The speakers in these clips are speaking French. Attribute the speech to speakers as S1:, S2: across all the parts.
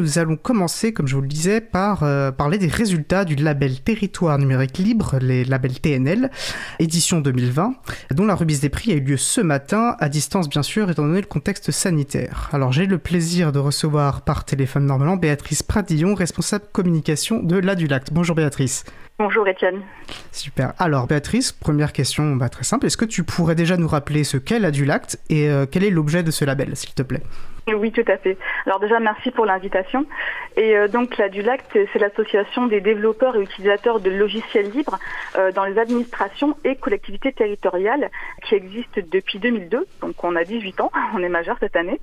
S1: Nous allons commencer, comme je vous le disais, par euh, parler des résultats du label Territoire numérique libre, les labels TNL, édition 2020, dont la remise des prix a eu lieu ce matin, à distance bien sûr, étant donné le contexte sanitaire. Alors j'ai le plaisir de recevoir par téléphone normalement Béatrice Pradillon, responsable communication de l'Adulact. Bonjour Béatrice.
S2: Bonjour Étienne.
S1: Super. Alors Béatrice, première question bah, très simple. Est-ce que tu pourrais déjà nous rappeler ce qu'est l'Adulact et euh, quel est l'objet de ce label, s'il te plaît?
S2: Oui, tout à fait. Alors déjà, merci pour l'invitation. Et euh, donc la DULAC, c'est l'association des développeurs et utilisateurs de logiciels libres euh, dans les administrations et collectivités territoriales qui existe depuis 2002. Donc on a 18 ans, on est majeur cette année.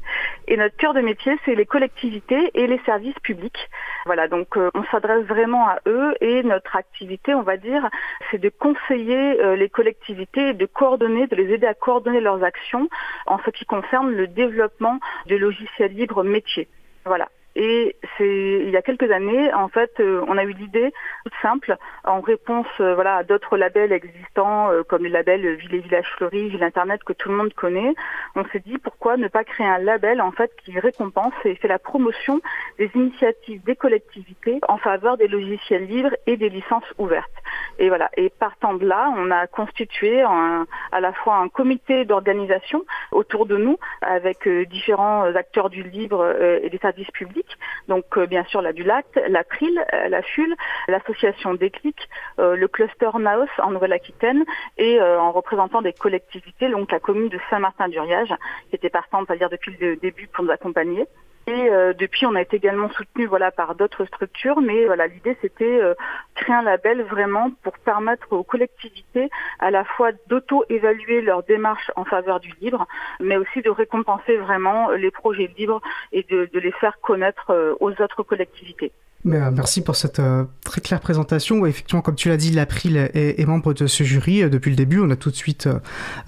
S2: Et notre cœur de métier, c'est les collectivités et les services publics. Voilà, donc euh, on s'adresse vraiment à eux et notre activité, on va dire, c'est de conseiller les collectivités, de coordonner, de les aider à coordonner leurs actions en ce qui concerne le développement de logiciels logiciel libre métier. Voilà. Et c'est il y a quelques années, en fait, euh, on a eu l'idée toute simple, en réponse euh, voilà à d'autres labels existants euh, comme le label Ville et Village Fleuris, Ville Internet que tout le monde connaît. On s'est dit pourquoi ne pas créer un label en fait qui récompense et fait la promotion des initiatives des collectivités en faveur des logiciels libres et des licences ouvertes. Et voilà. Et partant de là, on a constitué à la fois un comité d'organisation autour de nous avec différents acteurs du libre et des services publics donc euh, bien sûr la Dulac, la CRIL, euh, la FUL, l'association Déclic, euh, le cluster Naos en Nouvelle-Aquitaine et en représentant des collectivités, donc la commune de Saint-Martin-d'Uriage, qui était partante, à dire depuis le début pour nous accompagner. Et euh, depuis, on a été également soutenu voilà par d'autres structures, mais voilà l'idée c'était euh, créer un label vraiment pour permettre aux collectivités à la fois d'auto-évaluer leur démarche en faveur du libre, mais aussi de récompenser vraiment les projets libres et de, de les faire connaître euh, aux autres collectivités.
S1: Euh, merci pour cette euh, très claire présentation. effectivement, comme tu l'as dit, l'April est, est, membre de ce jury euh, depuis le début. On a tout de suite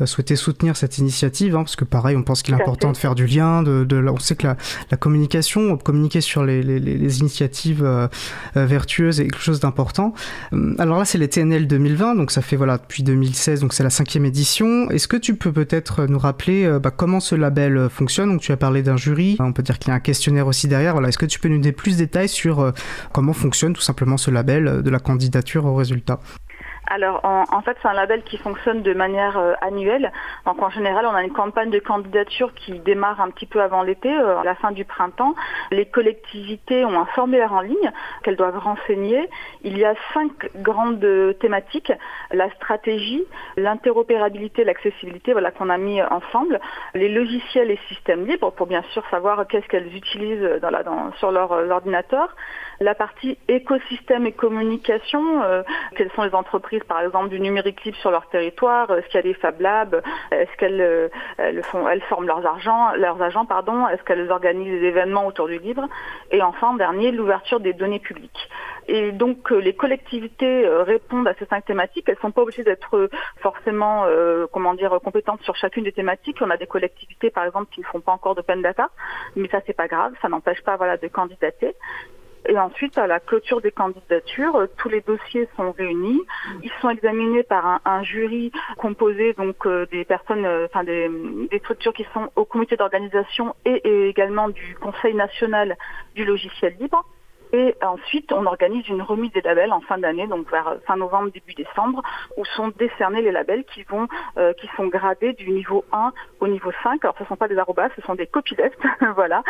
S1: souhaité soutenir cette initiative, hein, parce que pareil, on pense qu'il est important de faire du lien. De, de, on sait que la, la communication, communiquer sur les, les, les initiatives vertueuses est quelque chose d'important. Alors là, c'est les TNL 2020, donc ça fait voilà depuis 2016, donc c'est la cinquième édition. Est-ce que tu peux peut-être nous rappeler bah, comment ce label fonctionne? Donc tu as parlé d'un jury, on peut dire qu'il y a un questionnaire aussi derrière. Voilà, est-ce que tu peux nous donner plus de détails sur Comment fonctionne tout simplement ce label de la candidature au résultat
S2: alors en, fait c'est un label qui fonctionne de manière euh, annuelle. Donc en général on a une campagne de candidature qui démarre un petit peu avant l'été, euh, à la fin du printemps. Les collectivités ont un formulaire en ligne qu'elles doivent renseigner. Il y a cinq grandes thématiques la stratégie, l'interopérabilité, l'accessibilité, voilà qu'on a mis ensemble, les logiciels et systèmes libres pour bien sûr savoir qu'est-ce qu'elles utilisent sur leur, euh, ordinateur, la partie écosystème et communication, quelles sont les entreprises par exemple, du numérique libre sur leur territoire Est-ce qu'il y a des Fab Labs Est-ce qu'elles euh, elles font, elles forment leurs, argents, leurs agents pardon Est-ce qu'elles organisent des événements autour du livre Et enfin, dernier, l'ouverture des données publiques. Et donc, euh, les collectivités euh, répondent à ces cinq thématiques. Elles sont pas obligées d'être forcément, comment dire, compétentes sur chacune des thématiques. On a des collectivités, par exemple, qui ne font pas encore d'open data, mais ça, c'est pas grave. Ça n'empêche pas, voilà, de candidater. Et ensuite, à la clôture des candidatures, euh, tous les dossiers sont réunis. Ils sont examinés par un, jury composé donc euh, des personnes, euh, enfin des, des, structures qui sont au comité d'organisation et, également du Conseil national du logiciel libre. Et ensuite, on organise une remise des labels en fin d'année, donc vers fin novembre, début décembre, où sont décernés les labels qui vont, euh, qui sont gradés du niveau 1 au niveau 5. Alors, ce ne sont pas des arrobas, ce sont des copylefts, voilà.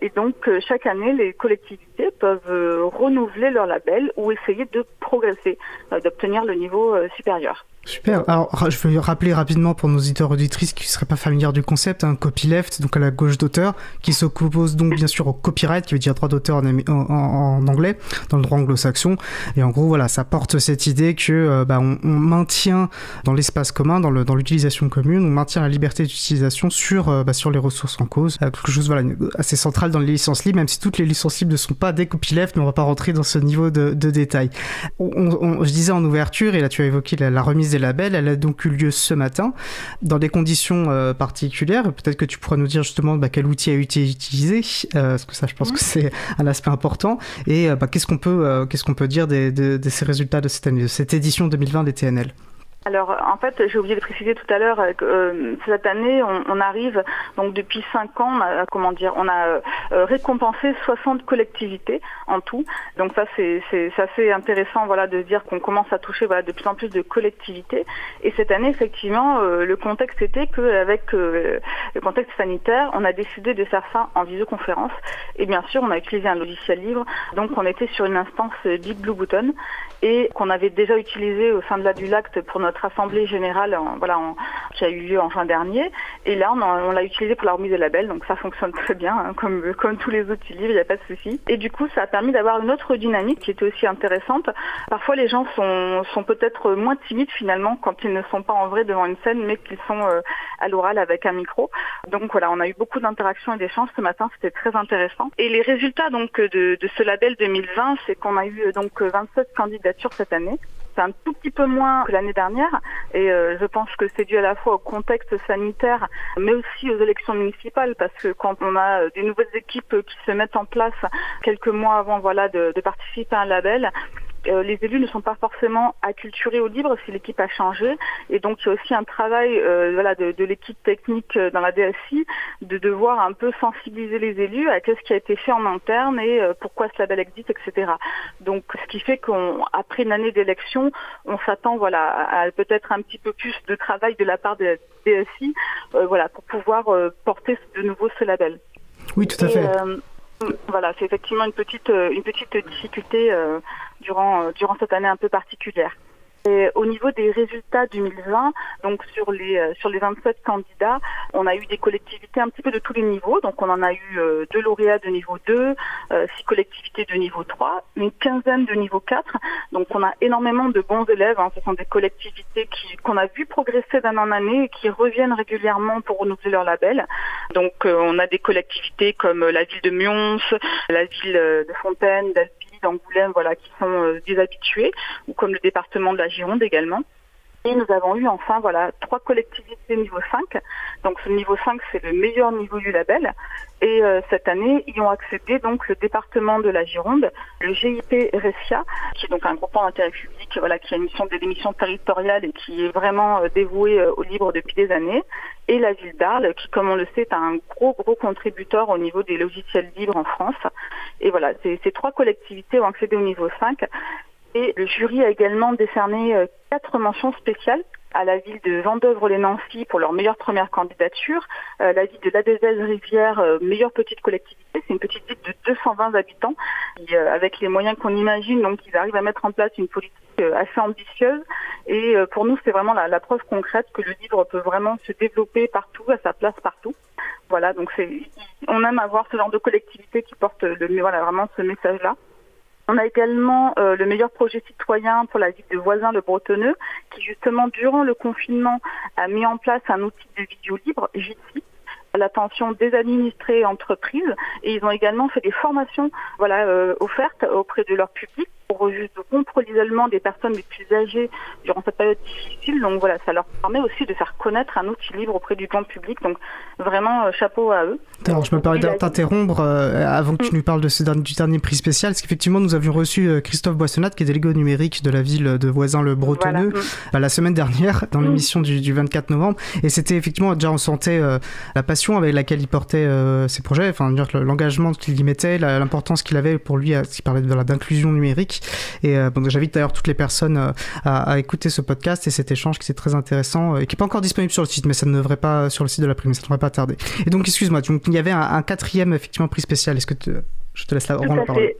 S2: Et donc, euh, chaque année, les collectivités peuvent euh, renouveler leur label ou essayer de progresser, d'obtenir le niveau supérieur.
S1: Super. Alors, je vais rappeler rapidement pour nos auditeurs auditrices qui ne seraient pas familiers du concept, un copyleft, donc à la gauche d'auteur, qui s'oppose donc bien sûr au copyright, qui veut dire droit d'auteur en, en, anglais, dans le droit anglo-saxon. Et en gros, voilà, ça porte cette idée que euh, bah, on, maintient dans l'espace commun, dans l'utilisation dans commune, on maintient la liberté d'utilisation sur, euh, bah, sur les ressources en cause. Euh, quelque chose voilà, assez central dans les licences libres, même si toutes les licences libres ne sont pas des copylefts, mais on va pas rentrer dans ce niveau de, de détail. On, je disais en ouverture, et là tu as évoqué la, la remise des labels. Elle a donc eu lieu ce matin dans des conditions euh, particulières. Peut-être que tu pourras nous dire justement bah, quel outil a été utilisé, euh, parce que ça, je pense que c'est un aspect important. Et euh, bah, qu'est-ce qu'on peut, qu'est-ce qu'on peut dire de, ces résultats de cette année, de cette édition 2020 des TNL
S2: alors en fait, j'ai oublié de préciser tout à l'heure que euh, cette année, on, arrive donc depuis cinq ans, on a, comment dire, on a euh, récompensé 60 collectivités en tout. Donc ça c'est assez intéressant voilà de dire qu'on commence à toucher voilà de plus en plus de collectivités. Et cette année effectivement, euh, le contexte était qu'avec le contexte sanitaire, on a décidé de faire ça en visioconférence. Et bien sûr, on a utilisé un logiciel libre. Donc on était sur une instance Big Blue Button et qu'on avait déjà utilisé au sein de la du Lacte pour notre assemblée générale voilà, qui a eu lieu en juin dernier. Et là, on, l'a utilisé pour la remise des labels, donc ça fonctionne très bien, hein, comme, comme tous les autres livres, il n'y a pas de souci. Et du coup, ça a permis d'avoir une autre dynamique qui était aussi intéressante. Parfois, les gens sont, sont peut-être moins timides finalement quand ils ne sont pas en vrai devant une scène, mais qu'ils sont euh, à l'oral avec un micro. Donc voilà, on a eu beaucoup d'interactions et d'échanges ce matin, c'était très intéressant. Et les résultats donc de, de ce label 2020, c'est qu'on a eu donc 27 candidatures cette année. C'est un tout petit peu moins que l'année dernière et euh, je pense que c'est dû à la fois au contexte sanitaire mais aussi aux élections municipales parce que quand on a des nouvelles équipes qui se mettent en place quelques mois avant voilà de, de participer à un label, euh, les élus ne sont pas forcément acculturés au libre si l'équipe a changé. Et donc il y a aussi un travail euh, voilà, de, de l'équipe technique euh, dans la DSI de devoir un peu sensibiliser les élus à ce qui a été fait en interne et pourquoi ce label existe, etc. Donc ce qui fait qu'après une année d'élection, on s'attend voilà, à peut-être un petit peu plus de travail de la part de la DSI voilà, pour pouvoir porter de nouveau ce label.
S1: Oui, tout à fait.
S2: Voilà, c'est effectivement une petite, une petite difficulté durant, euh, durant cette année un peu particulière. Et au niveau des résultats 2020, donc sur les euh, sur les 27 candidats, on a eu des collectivités un petit peu de tous les niveaux. Donc on en a eu euh, deux lauréats de niveau 2, six collectivités de niveau 3, une quinzaine de niveau 4. Donc on a énormément de bons élèves. Hein. Ce sont des collectivités qui qu'on a vu progresser d'année en année et qui reviennent régulièrement pour renouveler leur label. Donc on a des collectivités comme la ville de Mions, la ville de Fontaine, d'Angoulême voilà, qui sont euh, des habitués, ou comme le département de la Gironde également. Et nous avons eu enfin voilà trois collectivités niveau 5. Donc ce niveau 5 c'est le meilleur niveau du label. Et euh, cette année y ont accédé donc le département de la Gironde, le GIP Ressia, qui est donc un groupement d'intérêt public, voilà, qui a une mission des émissions territoriales et qui est vraiment euh, dévoué au libre depuis des années, et la ville d'Arles, qui comme on le sait est un gros gros contributeur au niveau des logiciels libres en France. Et voilà, ces, ces trois collectivités ont accédé au niveau 5 et le jury a également décerné euh, quatre mentions spéciales à la ville de Vendœuvre-les-Nancy pour leur meilleure première candidature, euh, la ville de Ladezèze-Rivière, euh, meilleure petite collectivité, c'est une petite ville de 220 habitants, et, avec les moyens qu'on imagine, donc ils arrivent à mettre en place une politique assez ambitieuse, et pour nous c'est vraiment la, preuve concrète que le livre peut vraiment se développer partout, à sa place partout. Voilà, donc c'est, on aime avoir ce genre de collectivité qui porte le, voilà, vraiment ce message-là. On a également euh, le meilleur projet citoyen pour la ville de Voisin le Bretonneux, qui justement durant le confinement a mis en place un outil de vidéo libre, Jitsi, à l'attention des administrés et entreprises. Et ils ont également fait des formations euh, offertes auprès de leur public pour juste rompre l'isolement des personnes les plus âgées durant cette période difficile. Donc voilà, ça leur permet aussi de faire connaître un outil libre auprès du grand public. Donc vraiment, euh, chapeau à eux.
S1: Alors je me permets d'interrompre euh, avant que tu mm. nous parles de ce dernier, du dernier prix spécial, parce qu'effectivement nous avions reçu euh, Christophe Boissonnat, qui est délégué numérique de la ville de Voisin-le-Bretonneux, la semaine dernière dans mm. l'émission du, 24 novembre. Et c'était effectivement, déjà on sentait la passion avec laquelle il portait ses projets, enfin l'engagement qu'il y mettait, l'importance qu'il avait pour lui, s'il parlait d'inclusion numérique. Et euh, j'invite d'ailleurs toutes les personnes euh, à, écouter ce podcast et cet échange qui est très intéressant euh, et qui n'est pas encore disponible sur le site, mais ça ne devrait pas sur le site de la prime, ça ne devrait pas tarder. Et donc, excuse-moi, il y avait un, quatrième effectivement prix spécial. Est-ce que je te laisse la, la parole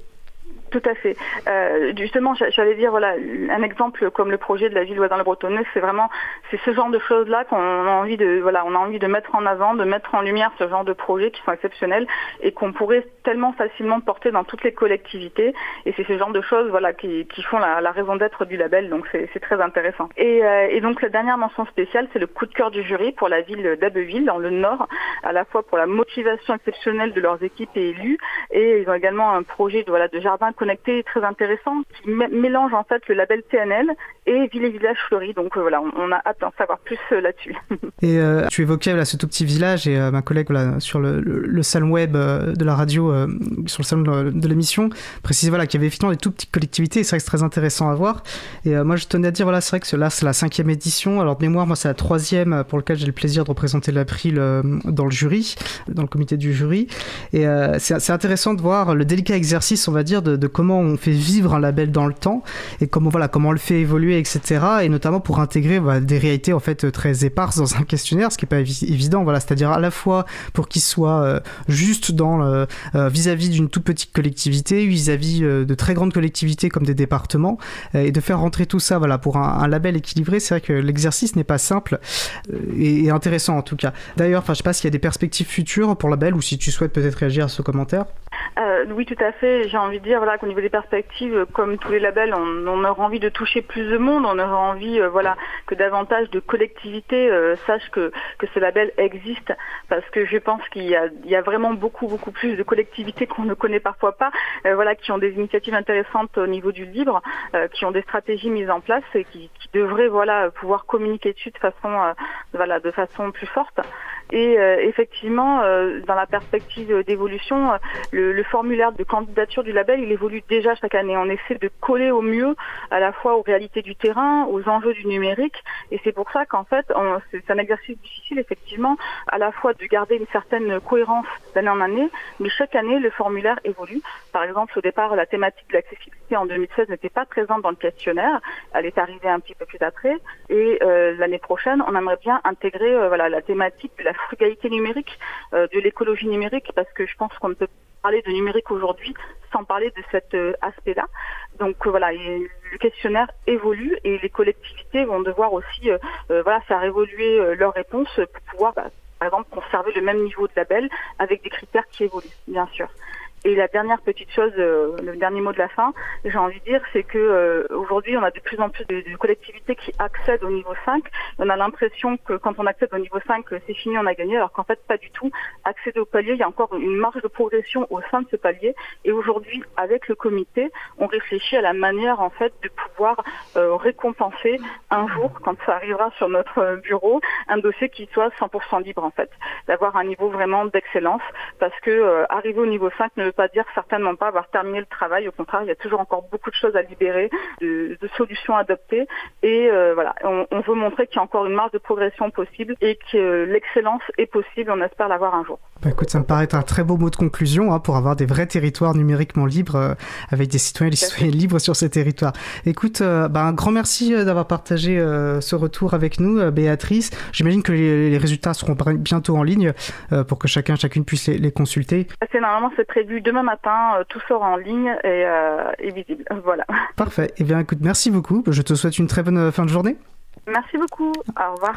S2: tout à fait. Euh, justement, j'allais dire voilà un exemple comme le projet de la ville dans le Bretonneux, c'est vraiment c'est ce genre de choses là qu'on a envie de voilà on a envie de mettre en avant, de mettre en lumière ce genre de projets qui sont exceptionnels et qu'on pourrait tellement facilement porter dans toutes les collectivités. Et c'est ce genre de choses voilà qui, qui font la, raison d'être du label. Donc c'est très intéressant. Et, euh, et, donc la dernière mention spéciale, c'est le coup de cœur du jury pour la ville d'Abbeville dans le Nord, à la fois pour la motivation exceptionnelle de leurs équipes et élus, et ils ont également un projet de voilà de jardin connecté très intéressant qui mélange en fait le label TNL et Ville et Village Fleuri. Donc euh, voilà, on, a hâte d'en savoir plus euh, là-dessus.
S1: et tu évoquais là, ce tout petit village et ma collègue sur le, le, salon web de la radio Arnaud sur le salon de l'émission précisait voilà, qu'il y avait effectivement des tout petites collectivités et c'est vrai que c'est très intéressant à voir. Et moi je tenais à dire, voilà, c'est vrai que là c'est la cinquième édition. Alors de mémoire, moi c'est la troisième pour laquelle j'ai le plaisir de représenter l'April dans le jury, dans le comité du jury. Et c'est intéressant de voir le délicat exercice, on va dire, de, comment on fait vivre un label dans le temps et comment, voilà, comment on le fait évoluer, etc. Et notamment pour intégrer bah, des réalités en fait très éparses dans un questionnaire, ce qui n'est pas évident. Voilà, c'est-à-dire à la fois pour qu'il soit euh, juste dans euh, vis-à-vis d'une toute petite collectivité, vis-à-vis euh, de très grandes collectivités comme des départements, et de faire rentrer tout ça, voilà, pour un, label équilibré. C'est vrai que l'exercice n'est pas simple et, intéressant en tout cas. D'ailleurs, je sais pas s'il y a des perspectives futures pour le label ou si tu souhaites peut-être réagir à ce commentaire.
S2: Oui, tout à fait. J'ai envie de dire voilà, qu'au niveau des perspectives, comme tous les labels, on, aura envie de toucher plus de monde, on aura envie voilà, que davantage de collectivités sachent que, que ce label existe parce que je pense qu'il y a, vraiment beaucoup beaucoup plus de collectivités qu'on ne connaît parfois pas, euh, voilà, qui ont des initiatives intéressantes au niveau du livre, euh, qui ont des stratégies mises en place et qui, qui devraient voilà pouvoir communiquer dessus de façon euh, voilà de façon plus forte. Et effectivement, dans la perspective d'évolution, le, le, formulaire de candidature du label, il évolue déjà chaque année. On essaie de coller au mieux à la fois aux réalités du terrain, aux enjeux du numérique, et c'est pour ça qu'en fait, c'est un exercice difficile effectivement, à la fois de garder une certaine cohérence d'année en année, mais chaque année le formulaire évolue. Par exemple, au départ, la thématique de l'accessibilité en 2016 n'était pas présente dans le questionnaire, elle est arrivée un petit peu plus après, et euh, l'année prochaine, on aimerait bien intégrer euh, voilà la thématique de la frugalité numérique, euh, de l'écologie numérique, parce que je pense qu'on ne peut parler de numérique aujourd'hui sans parler de cet aspect-là. Donc voilà, le questionnaire évolue et les collectivités vont devoir aussi voilà faire évoluer leurs réponses pour pouvoir bah, par exemple, conserver le même niveau de label avec des critères qui évoluent, bien sûr. Et la dernière petite chose, euh, le dernier mot de la fin, j'ai envie de dire, c'est que euh, aujourd'hui, on a de plus en plus de, collectivités qui accèdent au niveau 5. On a l'impression que quand on accède au niveau 5, c'est fini, on a gagné, alors qu'en fait, pas du tout. Accéder au palier, il y a encore une marge de progression au sein de ce palier. Et aujourd'hui, avec le comité, on réfléchit à la manière, en fait, de pouvoir euh, récompenser un jour, quand ça arrivera sur notre bureau, un dossier qui soit 100% libre, en fait. D'avoir un niveau vraiment d'excellence, parce que arriver au niveau 5 ne pas dire certainement pas avoir terminé le travail. Au contraire, il y a toujours encore beaucoup de choses à libérer, de, solutions à adopter. Et euh, voilà, on, veut montrer qu'il y a encore une marge de progression possible et que l'excellence est possible. On espère l'avoir un jour.
S1: Bah écoute, ça me paraît être un très beau mot de conclusion hein, pour avoir des vrais territoires numériquement libres euh, avec des citoyens et des citoyennes libres sur ces territoires. Écoute, euh, bah, un grand merci d'avoir partagé ce retour avec nous, Béatrice. J'imagine que les, résultats seront bientôt en ligne pour que chacun, chacune puisse les, les consulter.
S2: C'est normalement c'est prévu demain matin, euh, tout sera en ligne et, euh, visible. Voilà.
S1: Parfait. Eh bien, écoute, merci beaucoup. Je te souhaite une très bonne fin de journée.
S2: Merci beaucoup. Au revoir.